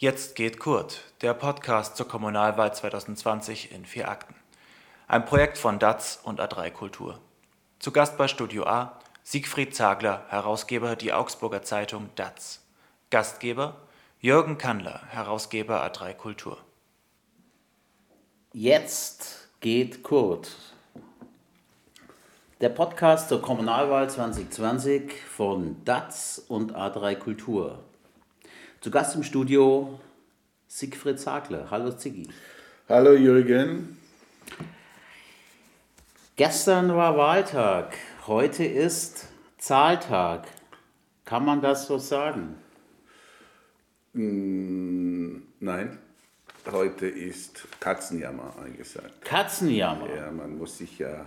Jetzt geht Kurt, der Podcast zur Kommunalwahl 2020 in vier Akten. Ein Projekt von DATS und A3 Kultur. Zu Gast bei Studio A Siegfried Zagler, Herausgeber die Augsburger Zeitung DATS. Gastgeber Jürgen Kandler, Herausgeber A3 Kultur. Jetzt geht Kurt. Der Podcast zur Kommunalwahl 2020 von DATS und A3 Kultur. Zu Gast im Studio Siegfried Zagler. Hallo Ziggy. Hallo Jürgen. Gestern war Wahltag, heute ist Zahltag. Kann man das so sagen? Mm, nein, heute ist Katzenjammer angesagt. Katzenjammer? Ja, man muss sich ja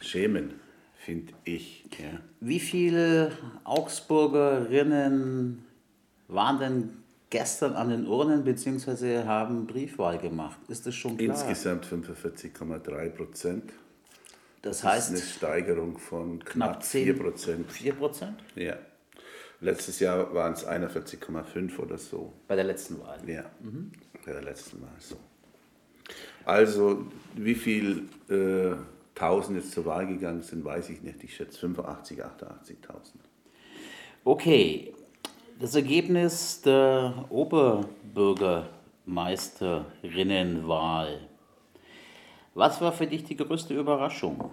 schämen, finde ich. Ja. Wie viele Augsburgerinnen waren denn gestern an den Urnen bzw. haben Briefwahl gemacht? Ist das schon klar? Insgesamt 45,3 Prozent. Das heißt. Das ist eine Steigerung von knapp, knapp 4 Prozent. 4 Prozent? Ja. Letztes Jahr waren es 41,5 oder so. Bei der letzten Wahl? Ja, mhm. bei der letzten Wahl so. Also, wie viel äh, Tausend jetzt zur Wahl gegangen sind, weiß ich nicht. Ich schätze 85, 88.000. Okay, das Ergebnis der Oberbürgermeisterinnenwahl. Was war für dich die größte Überraschung?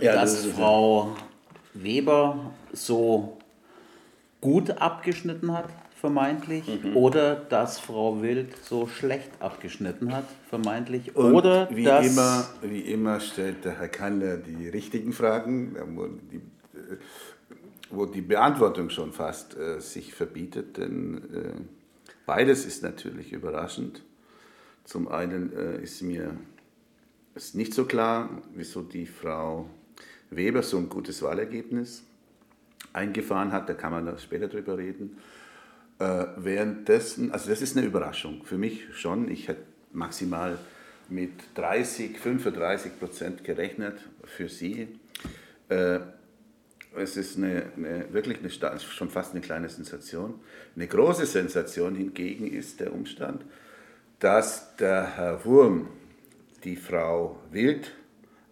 Ja, Dass das Frau Weber so gut abgeschnitten hat, vermeintlich, mhm. oder dass Frau Wild so schlecht abgeschnitten hat, vermeintlich, Und oder wie dass immer, wie immer stellt der Herr Kandler die richtigen Fragen, die, äh, wo die Beantwortung schon fast äh, sich verbietet, denn äh, beides ist natürlich überraschend. Zum einen äh, ist mir ist nicht so klar, wieso die Frau Weber so ein gutes Wahlergebnis eingefahren hat, da kann man später drüber reden. Äh, währenddessen, also das ist eine Überraschung, für mich schon, ich hätte maximal mit 30, 35 Prozent gerechnet für sie. Es ist eine, eine, wirklich eine, schon fast eine kleine Sensation. Eine große Sensation hingegen ist der Umstand, dass der Herr Wurm die Frau Wild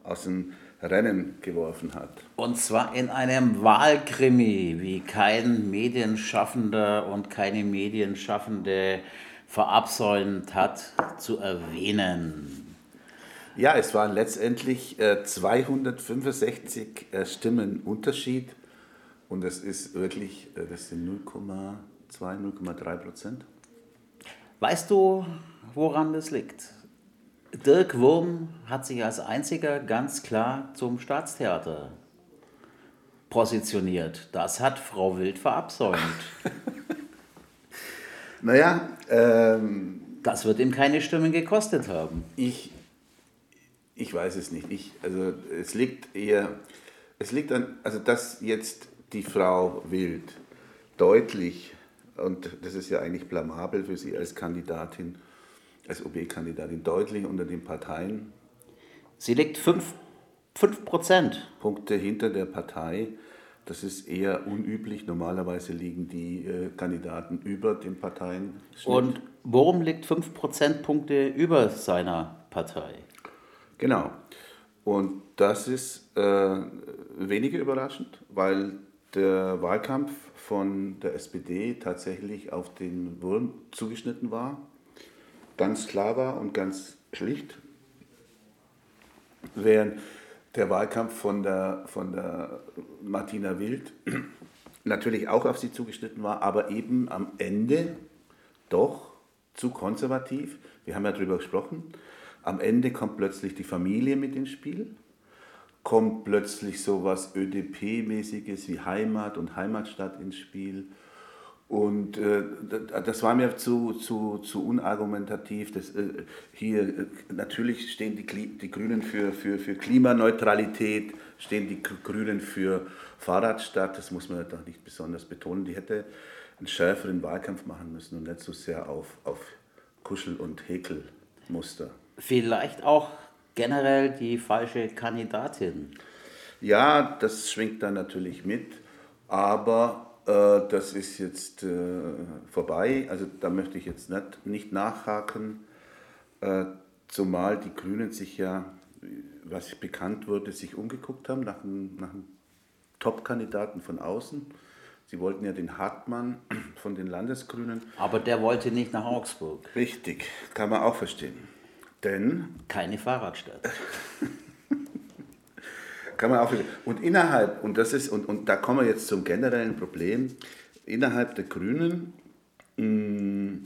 aus dem Rennen geworfen hat. Und zwar in einem Wahlkrimi, wie kein Medienschaffender und keine Medienschaffende verabsäumt hat zu erwähnen. Ja, es waren letztendlich äh, 265 äh, Stimmen Unterschied und das ist wirklich, äh, das sind 0,2, 0,3 Prozent. Weißt du, woran das liegt? Dirk Wurm hat sich als einziger ganz klar zum Staatstheater positioniert. Das hat Frau Wild verabsäumt. naja, ähm, das wird ihm keine Stimmen gekostet haben. Ich, ich weiß es nicht. Ich, also es liegt eher, es liegt an, also dass jetzt die Frau Wild deutlich, und das ist ja eigentlich blamabel für sie als Kandidatin, als OB-Kandidatin deutlich unter den Parteien. Sie liegt 5 Prozent. Punkte hinter der Partei. Das ist eher unüblich. Normalerweise liegen die äh, Kandidaten über den Parteien. Und worum liegt 5 Prozentpunkte über seiner Partei? Genau. Und das ist äh, weniger überraschend, weil der Wahlkampf von der SPD tatsächlich auf den Wurm zugeschnitten war ganz klar war und ganz schlicht, während der Wahlkampf von der, von der Martina Wild natürlich auch auf sie zugeschnitten war, aber eben am Ende doch zu konservativ. Wir haben ja darüber gesprochen. Am Ende kommt plötzlich die Familie mit ins Spiel, kommt plötzlich so was ÖDP-mäßiges wie Heimat und Heimatstadt ins Spiel und äh, das war mir zu, zu, zu unargumentativ. Das, äh, hier äh, natürlich stehen die, die Grünen für, für, für Klimaneutralität, stehen die Grünen für Fahrradstadt. Das muss man doch nicht besonders betonen. Die hätte einen schärferen Wahlkampf machen müssen und nicht so sehr auf, auf Kuschel- und Häkelmuster. Vielleicht auch generell die falsche Kandidatin. Ja, das schwingt dann natürlich mit, aber äh, das ist jetzt äh, vorbei. Also da möchte ich jetzt nicht, nicht nachhaken, äh, zumal die Grünen sich ja, was bekannt wurde, sich umgeguckt haben nach einem, nach einem Top-Kandidaten von außen. Sie wollten ja den Hartmann von den Landesgrünen. Aber der wollte nicht nach Augsburg. Richtig, kann man auch verstehen. Denn. Keine Fahrradstadt. kann man auch. Und innerhalb, und das ist, und, und da kommen wir jetzt zum generellen Problem, innerhalb der Grünen hm,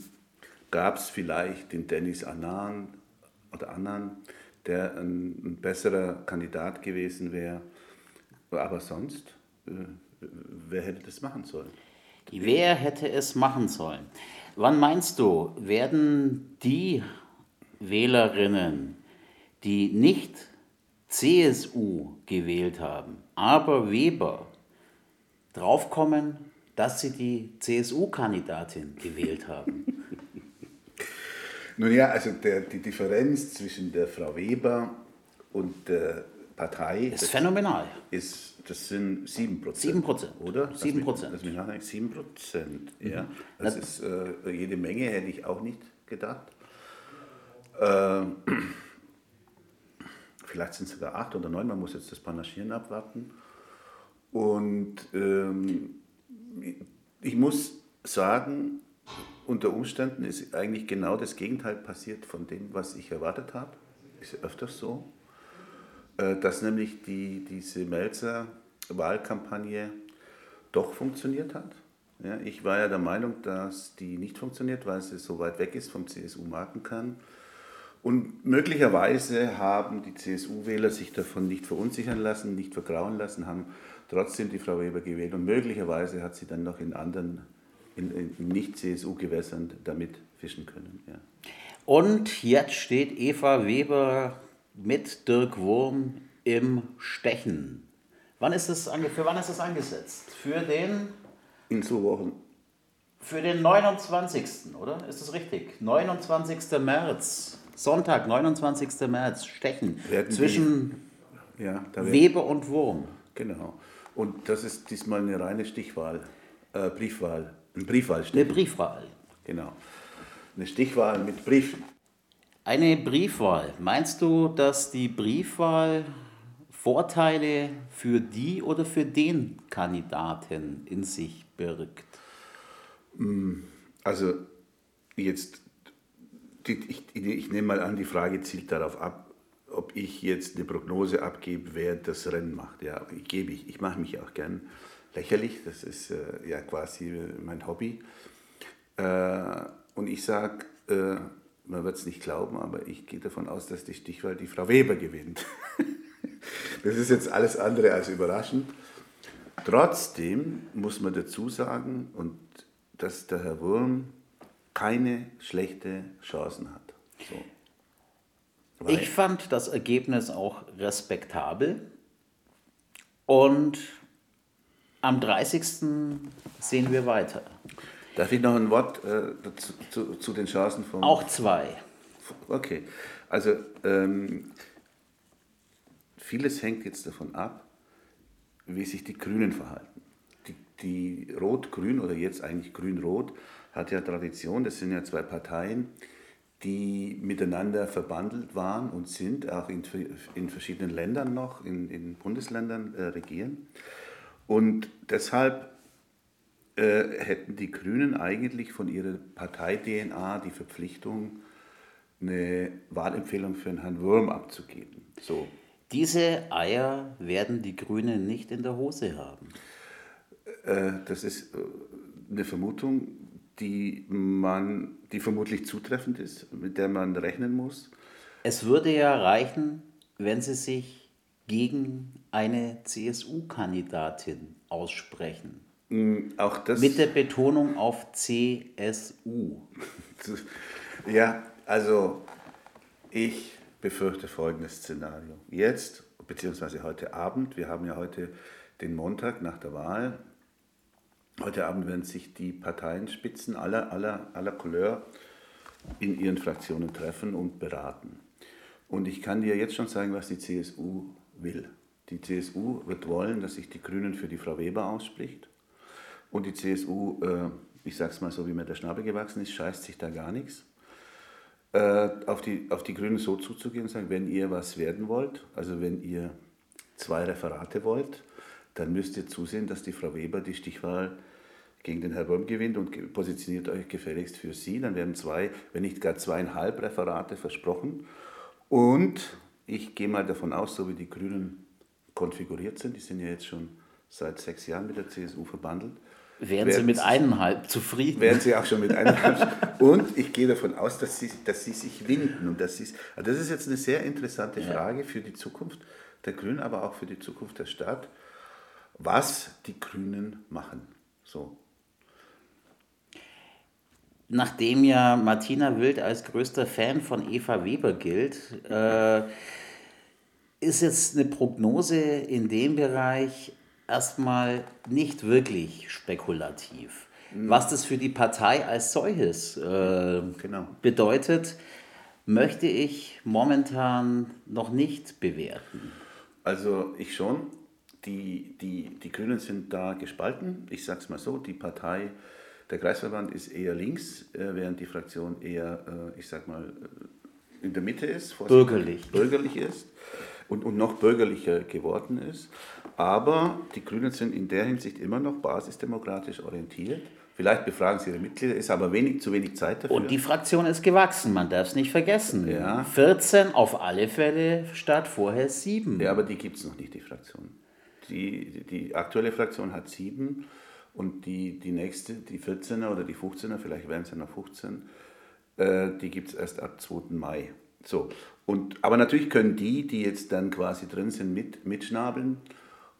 gab es vielleicht den Dennis Annan oder Annan, der ein, ein besserer Kandidat gewesen wäre. Aber sonst. Äh, wer hätte das machen sollen? Wer hätte es machen sollen? Wann meinst du, werden die Wählerinnen, die nicht CSU gewählt haben, aber Weber, draufkommen, dass sie die CSU-Kandidatin gewählt haben? Nun ja, also der, die Differenz zwischen der Frau Weber und der Partei ist phänomenal. Ist das sind 7 Prozent. 7 Prozent. Oder? 7 Prozent. Lass mich nachdenken, 7 Prozent. Ja. Mhm. Das ist äh, jede Menge, hätte ich auch nicht gedacht. Äh, vielleicht sind es sogar 8 oder 9, man muss jetzt das Panaschieren abwarten. Und ähm, ich muss sagen, unter Umständen ist eigentlich genau das Gegenteil passiert von dem, was ich erwartet habe. Ist öfters so. Äh, dass nämlich die, diese Melzer-Wahlkampagne doch funktioniert hat. Ja, ich war ja der Meinung, dass die nicht funktioniert, weil sie so weit weg ist vom CSU-Markenkern. Und möglicherweise haben die CSU-Wähler sich davon nicht verunsichern lassen, nicht vergrauen lassen, haben trotzdem die Frau Weber gewählt. Und möglicherweise hat sie dann noch in anderen, in, in Nicht-CSU-Gewässern damit fischen können. Ja. Und jetzt steht Eva Weber mit Dirk Wurm im Stechen. Wann ist es für wann ist es angesetzt? Für den? In zwei Wochen. Für den 29. oder? Ist das richtig? 29. März. Sonntag, 29. März. Stechen. Zwischen ja, Weber und Wurm. Genau. Und das ist diesmal eine reine Stichwahl, äh, Briefwahl. Ein Briefwahl. Eine Briefwahl. Genau. Eine Stichwahl mit Briefen. Eine Briefwahl. Meinst du, dass die Briefwahl Vorteile für die oder für den Kandidaten in sich birgt? Mm, also jetzt, ich, ich nehme mal an, die Frage zielt darauf ab, ob ich jetzt eine Prognose abgebe, wer das Rennen macht. Ja, ich gebe ich. Ich mache mich auch gern lächerlich. Das ist äh, ja quasi mein Hobby. Äh, und ich sage, äh, man wird es nicht glauben, aber ich gehe davon aus, dass die Stichwahl die Frau Weber gewinnt. das ist jetzt alles andere als überraschend. Trotzdem muss man dazu sagen, und dass der Herr Wurm keine schlechte Chancen hat. So. Ich fand das Ergebnis auch respektabel und am 30. sehen wir weiter. Darf ich noch ein Wort äh, zu, zu, zu, den Chancen von. Auch zwei. Okay. Also, ähm, vieles hängt jetzt davon ab, wie sich die Grünen verhalten. Die, die Rot-Grün oder jetzt eigentlich Grün-Rot hat ja Tradition, das sind ja zwei Parteien, die miteinander verbandelt waren und sind, auch in, in verschiedenen Ländern noch, in, in Bundesländern äh, regieren. Und deshalb äh, hätten die Grünen eigentlich von ihrer Partei-DNA die Verpflichtung, eine Wahlempfehlung für Herrn Wurm abzugeben. So. Diese Eier werden die Grünen nicht in der Hose haben. Äh, das ist äh, eine Vermutung, die, man, die vermutlich zutreffend ist, mit der man rechnen muss. Es würde ja reichen, wenn Sie sich gegen eine CSU-Kandidatin aussprechen. Mm, auch das Mit der Betonung auf CSU. Ja, also ich befürchte folgendes Szenario. Jetzt, beziehungsweise heute Abend, wir haben ja heute den Montag nach der Wahl, heute Abend werden sich die Parteienspitzen aller, aller, aller Couleur in ihren Fraktionen treffen und beraten. Und ich kann dir jetzt schon sagen, was die CSU will. Die CSU wird wollen, dass sich die Grünen für die Frau Weber ausspricht Und die CSU, äh, ich sage es mal so, wie mir der Schnabel gewachsen ist, scheißt sich da gar nichts. Äh, auf, die, auf die Grünen so zuzugehen und sagen, wenn ihr was werden wollt, also wenn ihr zwei Referate wollt, dann müsst ihr zusehen, dass die Frau Weber die Stichwahl gegen den Herrn Böhm gewinnt und positioniert euch gefälligst für sie. Dann werden zwei, wenn nicht gar zweieinhalb Referate versprochen. Und ich gehe mal davon aus, so wie die Grünen konfiguriert sind, die sind ja jetzt schon seit sechs Jahren mit der CSU verbandelt. Wären Sie mit eineinhalb zufrieden? Wären Sie auch schon mit eineinhalb. und ich gehe davon aus, dass Sie, dass Sie sich winden. Und dass Sie, also das ist jetzt eine sehr interessante Frage für die Zukunft der Grünen, aber auch für die Zukunft der Stadt, was die Grünen machen. So. Nachdem ja Martina Wild als größter Fan von Eva Weber gilt, äh, ist jetzt eine Prognose in dem Bereich erstmal nicht wirklich spekulativ. Mhm. Was das für die Partei als solches äh, genau. bedeutet, möchte ich momentan noch nicht bewerten. Also ich schon. Die, die, die Grünen sind da gespalten. Ich sage es mal so, die Partei, der Kreisverband ist eher links, äh, während die Fraktion eher, äh, ich sag mal, äh, in der Mitte ist. Bürgerlich. Bürgerlich ist und, und noch bürgerlicher geworden ist. Aber die Grünen sind in der Hinsicht immer noch basisdemokratisch orientiert. Vielleicht befragen sie ihre Mitglieder, ist aber wenig, zu wenig Zeit dafür. Und die Fraktion ist gewachsen, man darf es nicht vergessen. Ja. 14 auf alle Fälle statt vorher sieben. Ja, aber die gibt es noch nicht, die Fraktion. Die, die aktuelle Fraktion hat sieben und die, die nächste, die 14er oder die 15er, vielleicht werden es ja noch 15, äh, die gibt es erst ab 2. Mai. So. Und, aber natürlich können die, die jetzt dann quasi drin sind, mit, mitschnabeln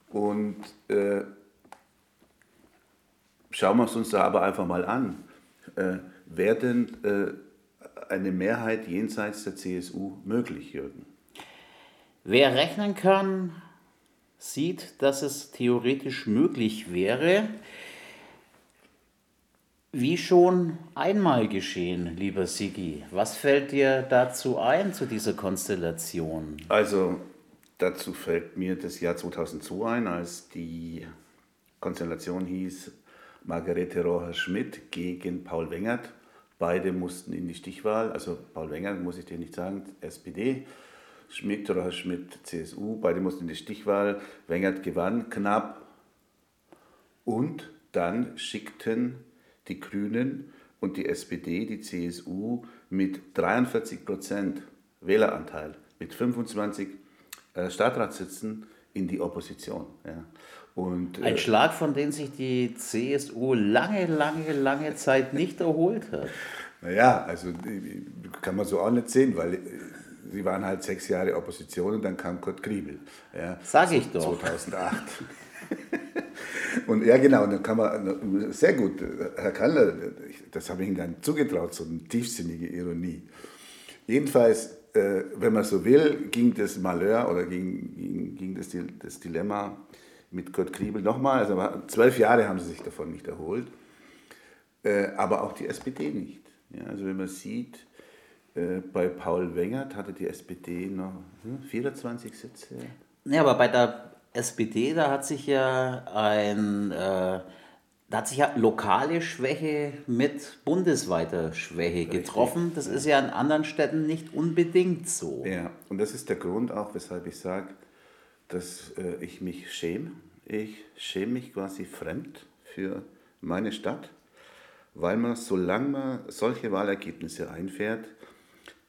und äh, schauen wir es uns da aber einfach mal an. Äh, Wäre denn äh, eine Mehrheit jenseits der CSU möglich, Jürgen? Wer rechnen kann, sieht, dass es theoretisch möglich wäre. Wie schon einmal geschehen, lieber Sigi. Was fällt dir dazu ein, zu dieser Konstellation? Also, dazu fällt mir das Jahr 2002 ein, als die Konstellation hieß Margarete Roher-Schmidt gegen Paul Wengert. Beide mussten in die Stichwahl, also Paul Wengert, muss ich dir nicht sagen, SPD, Schmidt, Roher-Schmidt, CSU, beide mussten in die Stichwahl. Wengert gewann knapp und dann schickten die Grünen und die SPD, die CSU mit 43 Prozent Wähleranteil, mit 25 äh, Stadtratssitzen in die Opposition. Ja. Und, Ein äh, Schlag, von dem sich die CSU lange, lange, lange Zeit nicht erholt hat. Naja, also kann man so auch nicht sehen, weil äh, sie waren halt sechs Jahre Opposition und dann kam Kurt Griebel. Ja, Sag ich doch. 2008. und ja, genau, und dann kann man, sehr gut, Herr Kallner, das habe ich Ihnen dann zugetraut, so eine tiefsinnige Ironie. Jedenfalls, äh, wenn man so will, ging das Malheur oder ging, ging, ging das, das Dilemma mit Kurt Kriebel nochmal. Also zwölf Jahre haben sie sich davon nicht erholt. Äh, aber auch die SPD nicht. Ja, also wenn man sieht, bei Paul Wengert hatte die SPD noch 24 hm, Sitze. Ja, aber bei der SPD, da hat sich ja ein, äh, da hat sich ja lokale Schwäche mit bundesweiter Schwäche getroffen. Das ist ja in anderen Städten nicht unbedingt so. Ja, und das ist der Grund auch, weshalb ich sage, dass äh, ich mich schäme. Ich schäme mich quasi fremd für meine Stadt, weil man, solange man solche Wahlergebnisse einfährt, äh,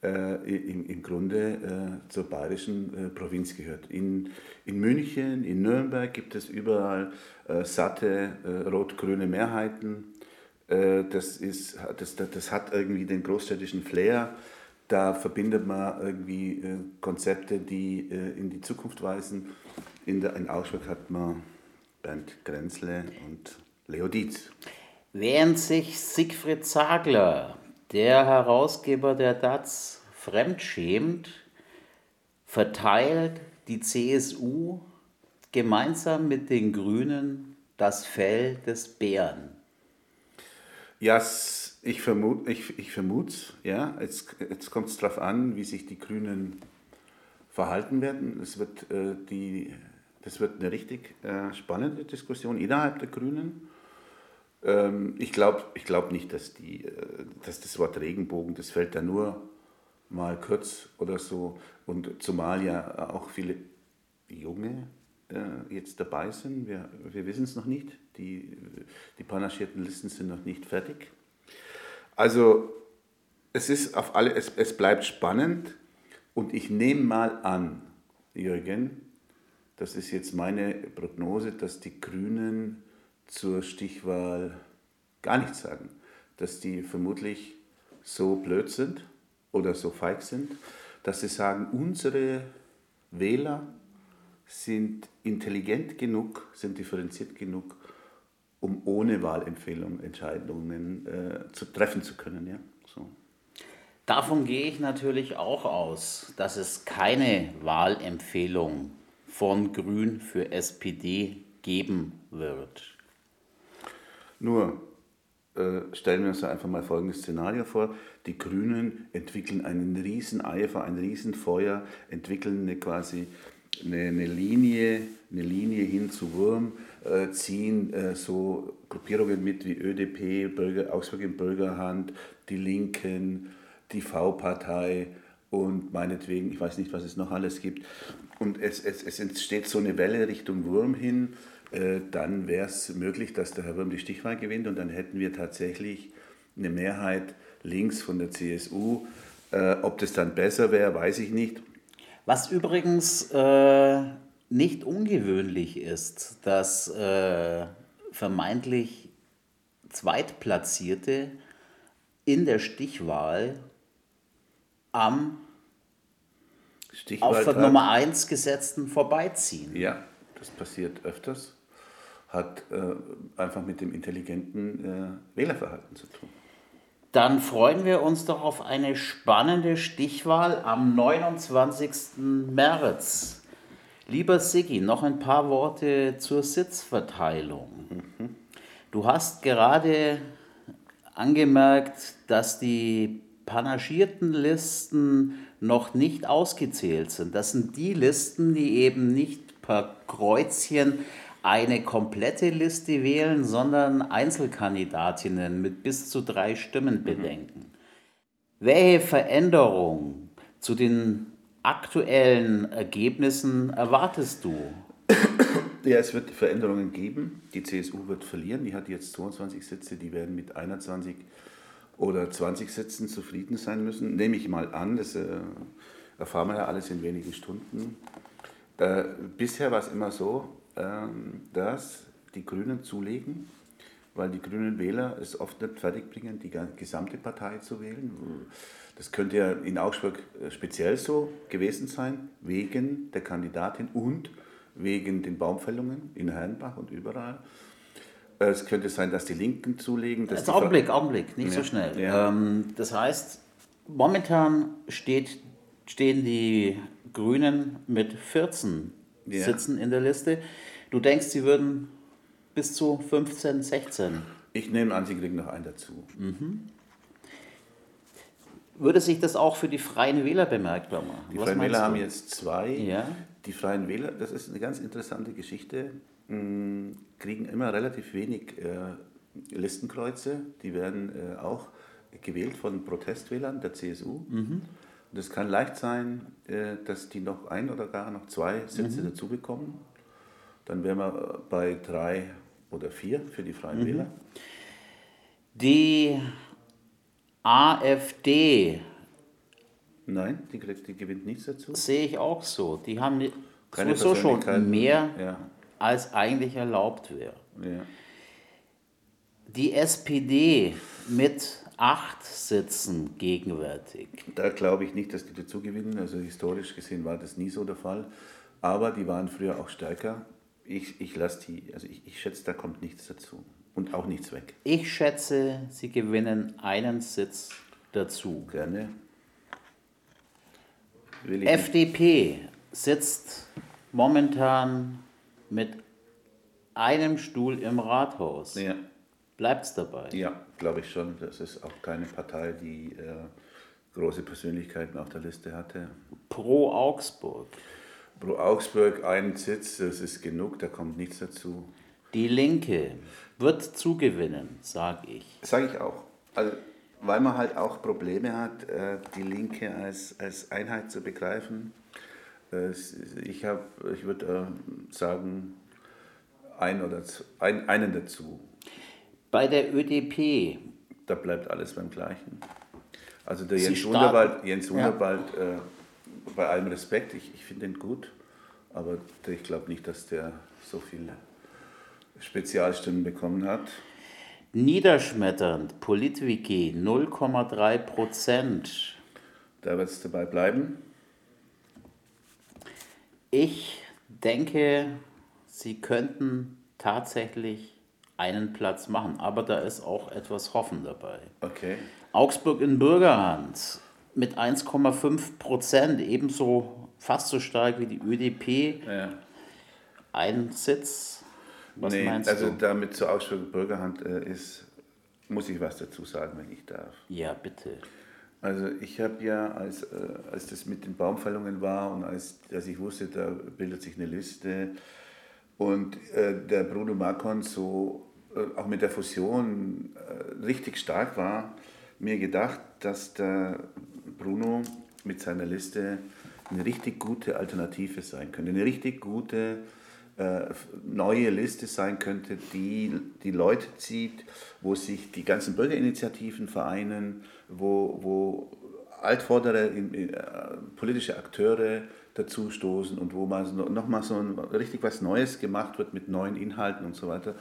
im, im Grunde äh, zur bayerischen äh, Provinz gehört. In, in München, in Nürnberg gibt es überall äh, satte äh, rot-grüne Mehrheiten. Äh, das, ist, das, das hat irgendwie den großstädtischen Flair. Da verbindet man irgendwie Konzepte, die in die Zukunft weisen. In, der, in Augsburg hat man Bernd Grenzle und Leo Dietz. Während sich Siegfried Zagler, der Herausgeber der DATS, fremdschämt, verteilt die CSU gemeinsam mit den Grünen das Fell des Bären. Ja, ich vermute ich, ich es. Ja. Jetzt, jetzt kommt es darauf an, wie sich die Grünen verhalten werden. Es wird äh, die das wird eine richtig äh, spannende Diskussion innerhalb der Grünen. Ähm, ich glaube ich glaub nicht, dass, die, äh, dass das Wort Regenbogen, das fällt da nur mal kurz oder so. Und zumal ja auch viele Junge äh, jetzt dabei sind. Wir, wir wissen es noch nicht. Die, die panachierten Listen sind noch nicht fertig. Also es ist auf alle, es, es bleibt spannend und ich nehme mal an, Jürgen, das ist jetzt meine Prognose, dass die Grünen zur Stichwahl gar nichts sagen. Dass die vermutlich so blöd sind oder so feig sind, dass sie sagen, unsere Wähler sind intelligent genug, sind differenziert genug, um ohne Wahlempfehlung Entscheidungen äh, zu treffen zu können. Ja? So. Davon gehe ich natürlich auch aus, dass es keine Wahlempfehlung von Grün für SPD geben wird. Nur äh, stellen wir uns einfach mal folgendes Szenario vor. Die Grünen entwickeln einen riesen Eifer, ein riesen Feuer, entwickeln eine quasi eine, eine, Linie, eine Linie hin zu Wurm, äh, ziehen äh, so Gruppierungen mit wie ÖDP, Bürger, Augsburg im Bürgerhand, die Linken, die V-Partei und meinetwegen, ich weiß nicht, was es noch alles gibt. Und es, es, es entsteht so eine Welle Richtung Wurm hin, äh, dann wäre es möglich, dass der Herr Wurm die Stichwahl gewinnt und dann hätten wir tatsächlich eine Mehrheit links von der CSU. Äh, ob das dann besser wäre, weiß ich nicht. Was übrigens äh, nicht ungewöhnlich ist, dass äh, vermeintlich Zweitplatzierte in der Stichwahl am auf Nummer 1 gesetzten vorbeiziehen. Ja, das passiert öfters. Hat äh, einfach mit dem intelligenten äh, Wählerverhalten zu tun. Dann freuen wir uns doch auf eine spannende Stichwahl am 29. März. Lieber Siggi, noch ein paar Worte zur Sitzverteilung. Mhm. Du hast gerade angemerkt, dass die panagierten Listen noch nicht ausgezählt sind. Das sind die Listen, die eben nicht per Kreuzchen eine komplette Liste wählen, sondern Einzelkandidatinnen mit bis zu drei Stimmen mhm. bedenken. Mhm. Welche Veränderung zu den aktuellen Ergebnissen erwartest du? Ja, es wird Veränderungen geben. Die CSU wird verlieren. Die hat jetzt 22 Sitze, die werden mit 21 oder 20 Sitzen zufrieden sein müssen. Nehme ich mal an, das äh, erfahren wir ja alles in wenigen Stunden. Äh, bisher war es immer so, äh, dass die Grünen zulegen, weil die grünen Wähler es oft nicht fertigbringen, die gesamte Partei zu wählen. Das könnte ja in Augsburg äh, speziell so gewesen sein, wegen der Kandidatin und wegen den Baumfällungen in Herrenbach und überall. Es könnte sein, dass die Linken zulegen. Dass also Augenblick, Augenblick, nicht ja. so schnell. Ja. Ähm, das heißt, momentan steht, stehen die Grünen mit 14 ja. Sitzen in der Liste. Du denkst, sie würden bis zu 15, 16? Ich nehme an, sie kriegen noch einen dazu. Mhm. Würde sich das auch für die Freien Wähler bemerkbar machen? Die Was Freien Wähler du? haben jetzt zwei. Ja. Die Freien Wähler, das ist eine ganz interessante Geschichte. Kriegen immer relativ wenig äh, Listenkreuze. Die werden äh, auch gewählt von Protestwählern der CSU. Mhm. Und es kann leicht sein, äh, dass die noch ein oder gar noch zwei Sitze mhm. dazu bekommen. Dann wären wir bei drei oder vier für die Freien mhm. Wähler. Die AfD. Nein, die, die gewinnt nichts dazu. Sehe ich auch so. Die haben sowieso schon mehr ja als eigentlich erlaubt wäre. Ja. Die SPD mit acht Sitzen gegenwärtig. Da glaube ich nicht, dass die dazu gewinnen. Also historisch gesehen war das nie so der Fall. Aber die waren früher auch stärker. Ich, ich lasse die, also ich, ich schätze, da kommt nichts dazu. Und auch nichts weg. Ich schätze, sie gewinnen einen Sitz dazu. Gerne. FDP sitzt momentan mit einem Stuhl im Rathaus. Ja. Bleibt es dabei? Ja, glaube ich schon. Das ist auch keine Partei, die äh, große Persönlichkeiten auf der Liste hatte. Pro Augsburg. Pro Augsburg einen Sitz, das ist genug, da kommt nichts dazu. Die Linke wird zugewinnen, sage ich. Sage ich auch. Also, weil man halt auch Probleme hat, äh, die Linke als, als Einheit zu begreifen. Ich, ich würde äh, sagen, ein oder ein, einen dazu. Bei der ÖDP. Da bleibt alles beim Gleichen. Also der Jens Wunderwald, Jens Wunderwald ja. äh, bei allem Respekt, ich, ich finde ihn gut, aber ich glaube nicht, dass der so viele Spezialstimmen bekommen hat. Niederschmetternd, Politwiki 0,3 Prozent. Da wird es dabei bleiben. Ich denke, Sie könnten tatsächlich einen Platz machen, aber da ist auch etwas Hoffen dabei. Okay. Augsburg in Bürgerhand mit 1,5 Prozent, ebenso fast so stark wie die ÖDP. Ja. Ein Sitz. Was nee, meinst also du? damit zu Augsburg Bürgerhand äh, ist, muss ich was dazu sagen, wenn ich darf. Ja, bitte. Also ich habe ja, als, äh, als das mit den Baumfällungen war und als, als ich wusste, da bildet sich eine Liste und äh, der Bruno Marcon so äh, auch mit der Fusion äh, richtig stark war, mir gedacht, dass der Bruno mit seiner Liste eine richtig gute Alternative sein könnte, eine richtig gute äh, neue Liste sein könnte, die die Leute zieht, wo sich die ganzen Bürgerinitiativen vereinen, wo, wo altvordere äh, politische Akteure dazu stoßen und wo mal nochmal so ein, richtig was Neues gemacht wird mit neuen Inhalten und so weiter.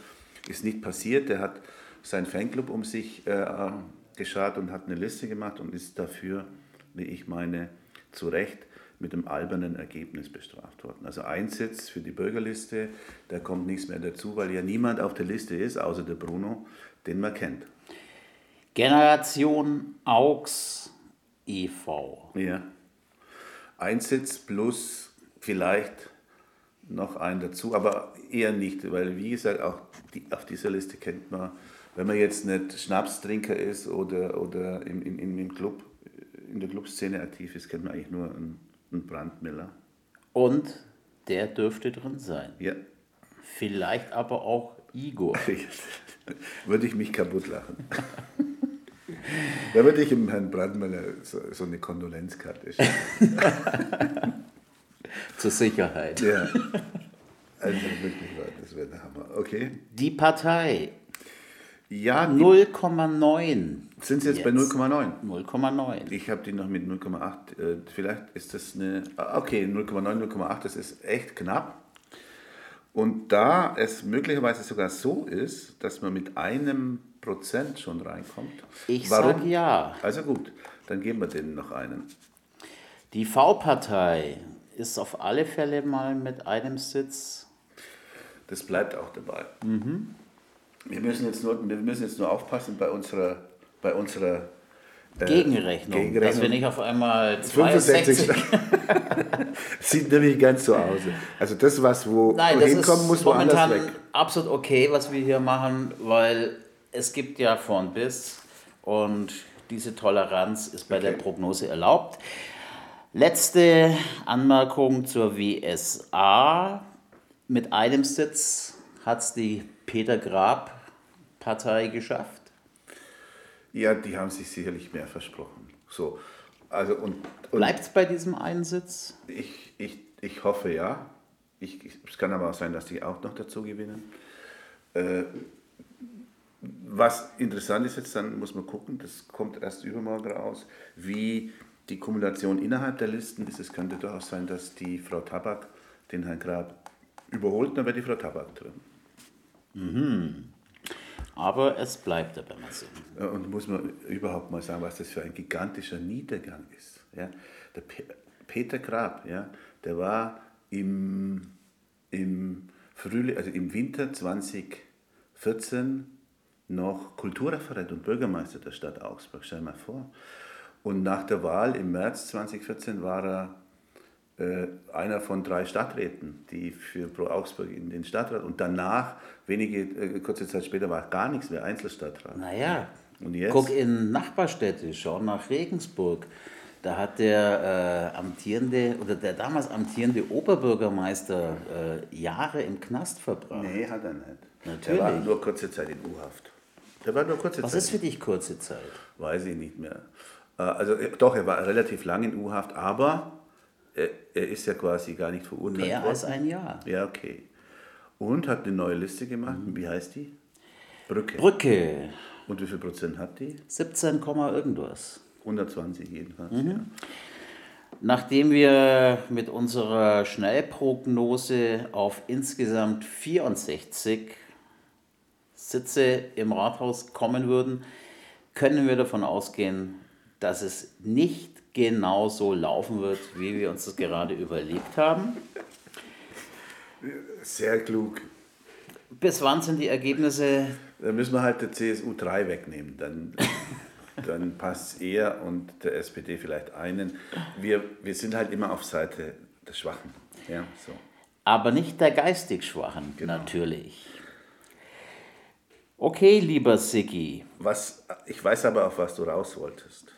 Ist nicht passiert. Der hat seinen Fanclub um sich äh, geschart und hat eine Liste gemacht und ist dafür, wie ich meine, zu Recht mit dem albernen Ergebnis bestraft worden. Also ein Sitz für die Bürgerliste, da kommt nichts mehr dazu, weil ja niemand auf der Liste ist, außer der Bruno, den man kennt. Generation Augs e.V. Ja. Ein Sitz plus vielleicht noch einen dazu, aber eher nicht, weil wie gesagt, auch die, auf dieser Liste kennt man wenn man jetzt nicht Schnapstrinker ist oder, oder im, im, im Club, in der Clubszene aktiv ist, kennt man eigentlich nur einen, einen Brandmiller. Und der dürfte drin sein. Ja. Vielleicht aber auch Igor. würde ich mich kaputt lachen. da würde ich dem Herrn Brandmiller so, so eine Kondolenzkarte schicken. Zur Sicherheit. Ja. Also wirklich, das wäre der Hammer. Okay. Die Partei ja, 0,9. Sind Sie jetzt, jetzt. bei 0,9? 0,9. Ich habe die noch mit 0,8. Äh, vielleicht ist das eine. Ah, okay, 0,9, 0,8, das ist echt knapp. Und da es möglicherweise sogar so ist, dass man mit einem Prozent schon reinkommt. Ich sage ja. Also gut, dann geben wir denen noch einen. Die V-Partei ist auf alle Fälle mal mit einem Sitz. Das bleibt auch dabei. Mhm. Wir müssen jetzt nur, wir müssen jetzt nur aufpassen bei unserer, bei unserer Gegenrechnung, Gegenrechnung, dass wir nicht auf einmal 62 sieht nämlich ganz so aus. Also das, was wo Nein, das hinkommen muss, woanders weg. Absolut okay, was wir hier machen, weil es gibt ja von bis und diese Toleranz ist bei okay. der Prognose erlaubt. Letzte Anmerkung zur WSA. Mit einem Sitz hat es die Peter Grab Partei geschafft? Ja, die haben sich sicherlich mehr versprochen. So, also und, und Bleibt es bei diesem Einsitz? Ich, ich, ich hoffe ja. Ich, es kann aber auch sein, dass die auch noch dazu gewinnen. Äh, was interessant ist jetzt, dann muss man gucken, das kommt erst übermorgen raus, wie die Kumulation innerhalb der Listen ist. Es könnte durchaus sein, dass die Frau Tabak den Herrn Grab überholt, dann wäre die Frau Tabak drin. Mhm. Aber es bleibt dabei mal so. Und muss man überhaupt mal sagen, was das für ein gigantischer Niedergang ist. Ja? Der Peter Grab, ja, der war im, im, Frühling, also im Winter 2014 noch Kulturreferent und Bürgermeister der Stadt Augsburg, stell mal vor. Und nach der Wahl im März 2014 war er äh, einer von drei Stadträten, die für Pro Augsburg in den Stadtrat und danach, wenige, äh, kurze Zeit später, war gar nichts mehr, Einzelstadtrat. Naja, und jetzt? guck in Nachbarstädte, schau nach Regensburg. Da hat der äh, amtierende oder der damals amtierende Oberbürgermeister äh, Jahre im Knast verbracht. Nee, hat er nicht. Natürlich. Er war nur kurze Zeit in U-Haft. Der war nur kurze Was Zeit. Was ist für dich kurze Zeit? Weiß ich nicht mehr. Äh, also äh, doch, er war relativ lang in U-Haft, aber er, er, ist ja quasi gar nicht verurteilt Mehr worden. als ein Jahr. Ja, okay. Und hat eine neue Liste gemacht. Mhm. Wie heißt die? Brücke. Brücke. Und wie viel Prozent hat die? 17, irgendwas. 120 jedenfalls. Mhm. Ja. Nachdem wir mit unserer Schnellprognose auf insgesamt 64 Sitze im Rathaus kommen würden, können wir davon ausgehen, dass es nicht genau so laufen wird, wie wir uns das gerade überlegt haben. Sehr klug. Bis wann sind die Ergebnisse? Da müssen wir halt der CSU 3 wegnehmen. Dann dann passt er und der SPD vielleicht einen. Wir, wir sind halt immer auf Seite der Schwachen. Ja, so. Aber nicht der geistig Schwachen, genau. natürlich. Okay, lieber Siggi. Was, ich weiß aber, auf was du raus wolltest.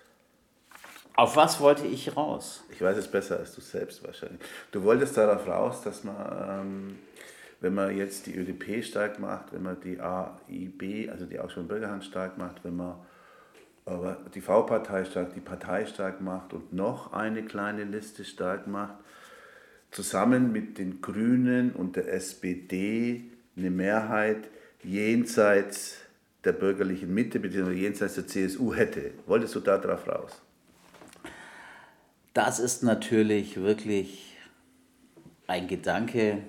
Auf was wollte ich raus? Ich weiß es besser als du selbst wahrscheinlich. Du wolltest darauf raus, dass man, ähm, wenn man jetzt die ÖDP stark macht, wenn man die AIB, also die Ausschau Bürgerhand stark macht, wenn man die V-Partei stark, die Partei stark macht und noch eine kleine Liste stark macht, zusammen mit den Grünen und der SPD eine Mehrheit jenseits der bürgerlichen Mitte bzw. jenseits der CSU hätte. Wolltest du da drauf raus? Das ist natürlich wirklich ein Gedanke,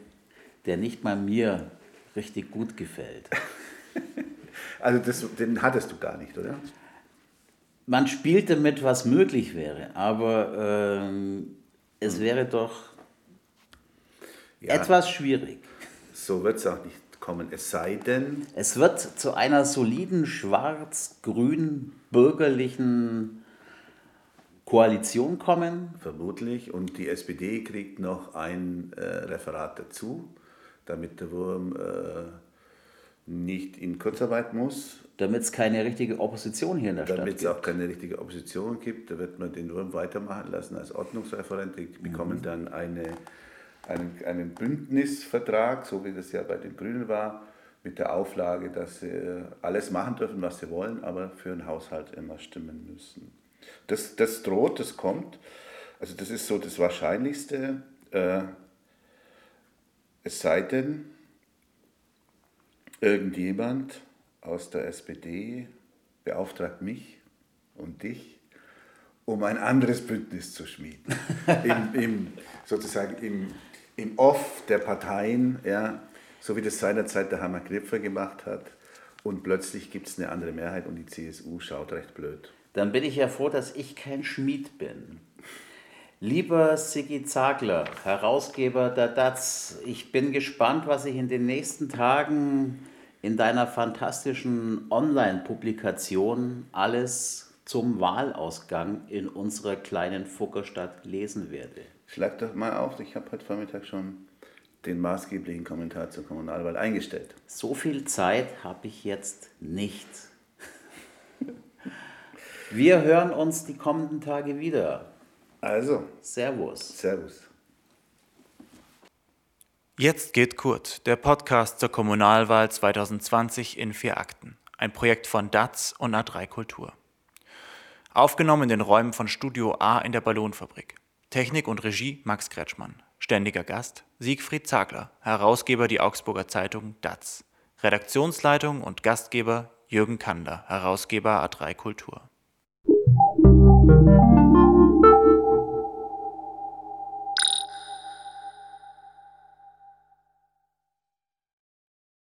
der nicht mal mir richtig gut gefällt. also das, den hattest du gar nicht, oder? man spielt damit, was möglich wäre, aber ähm, es wäre doch ja, etwas schwierig. So wird es auch nicht kommen, es sei denn. Es wird zu einer soliden schwarz-grün-bürgerlichen Koalition kommen. Vermutlich. Und die SPD kriegt noch ein äh, Referat dazu, damit der Wurm äh, nicht in Kurzarbeit muss damit es keine richtige Opposition hier in der Stadt gibt. Damit es auch keine richtige Opposition gibt, da wird man den Wurm weitermachen lassen als Ordnungsreferent. Die mhm. bekommen dann eine, einen, einen Bündnisvertrag, so wie das ja bei den Grünen war, mit der Auflage, dass sie alles machen dürfen, was sie wollen, aber für einen Haushalt immer stimmen müssen. Das, das droht, das kommt. Also das ist so das Wahrscheinlichste. Äh, es sei denn, irgendjemand aus der SPD beauftragt mich und dich, um ein anderes Bündnis zu schmieden. Im, im, sozusagen im, im Off der Parteien, ja, so wie das seinerzeit der Hammer Knipfer gemacht hat. Und plötzlich gibt es eine andere Mehrheit und die CSU schaut recht blöd. Dann bin ich ja froh, dass ich kein Schmied bin. Lieber Sigi Zagler, Herausgeber der DATS, ich bin gespannt, was sich in den nächsten Tagen in deiner fantastischen Online-Publikation alles zum Wahlausgang in unserer kleinen Fuckerstadt lesen werde. Schlag doch mal auf, ich habe heute Vormittag schon den maßgeblichen Kommentar zur Kommunalwahl eingestellt. So viel Zeit habe ich jetzt nicht. Wir hören uns die kommenden Tage wieder. Also. Servus. Servus. Jetzt geht Kurt, der Podcast zur Kommunalwahl 2020 in vier Akten. Ein Projekt von DATS und A3 Kultur. Aufgenommen in den Räumen von Studio A in der Ballonfabrik. Technik und Regie Max Kretschmann. Ständiger Gast Siegfried Zagler, Herausgeber die Augsburger Zeitung DATS. Redaktionsleitung und Gastgeber Jürgen Kander, Herausgeber A3 Kultur. thank you